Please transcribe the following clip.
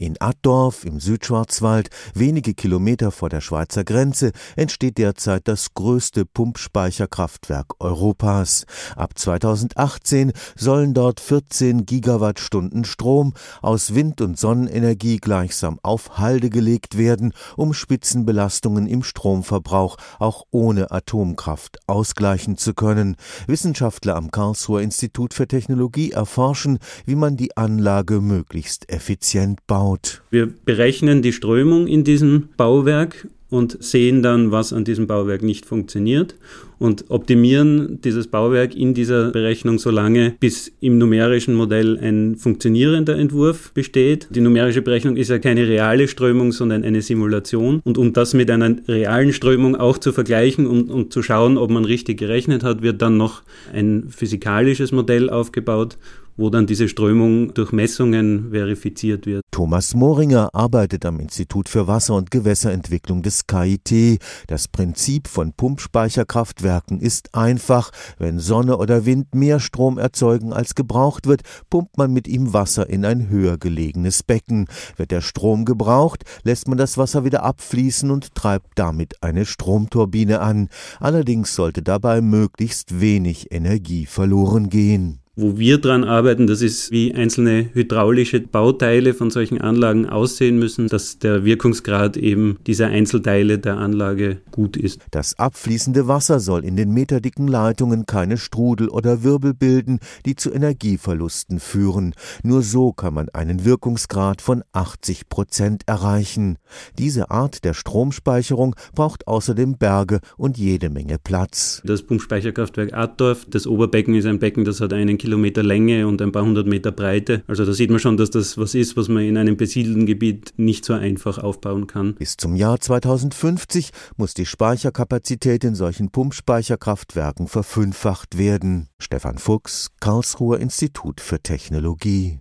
In Addorf im Südschwarzwald, wenige Kilometer vor der Schweizer Grenze, entsteht derzeit das größte Pumpspeicherkraftwerk Europas. Ab 2018 sollen dort 14 Gigawattstunden Strom aus Wind- und Sonnenenergie gleichsam auf Halde gelegt werden, um Spitzenbelastungen im Stromverbrauch auch ohne Atomkraft ausgleichen zu können. Wissenschaftler am Karlsruher Institut für Technologie erforschen, wie man die Anlage möglichst effizient baut gebaut? Wir berechnen die Strömung in diesem Bauwerk und sehen dann, was an diesem Bauwerk nicht funktioniert und optimieren dieses Bauwerk in dieser Berechnung so lange, bis im numerischen Modell ein funktionierender Entwurf besteht. Die numerische Berechnung ist ja keine reale Strömung, sondern eine Simulation. Und um das mit einer realen Strömung auch zu vergleichen und, und zu schauen, ob man richtig gerechnet hat, wird dann noch ein physikalisches Modell aufgebaut wo dann diese Strömung durch Messungen verifiziert wird. Thomas Moringer arbeitet am Institut für Wasser- und Gewässerentwicklung des KIT. Das Prinzip von Pumpspeicherkraftwerken ist einfach. Wenn Sonne oder Wind mehr Strom erzeugen als gebraucht wird, pumpt man mit ihm Wasser in ein höher gelegenes Becken. Wird der Strom gebraucht, lässt man das Wasser wieder abfließen und treibt damit eine Stromturbine an. Allerdings sollte dabei möglichst wenig Energie verloren gehen. Wo wir dran arbeiten, das ist, wie einzelne hydraulische Bauteile von solchen Anlagen aussehen müssen, dass der Wirkungsgrad eben dieser Einzelteile der Anlage gut ist. Das abfließende Wasser soll in den meterdicken Leitungen keine Strudel oder Wirbel bilden, die zu Energieverlusten führen. Nur so kann man einen Wirkungsgrad von 80 Prozent erreichen. Diese Art der Stromspeicherung braucht außerdem Berge und jede Menge Platz. Das Pumpspeicherkraftwerk Addorf, das Oberbecken ist ein Becken, das hat einen Kilometer Länge und ein paar hundert Meter Breite. Also da sieht man schon, dass das was ist, was man in einem besiedelten Gebiet nicht so einfach aufbauen kann. Bis zum Jahr 2050 muss die Speicherkapazität in solchen Pumpspeicherkraftwerken verfünffacht werden. Stefan Fuchs, Karlsruher Institut für Technologie.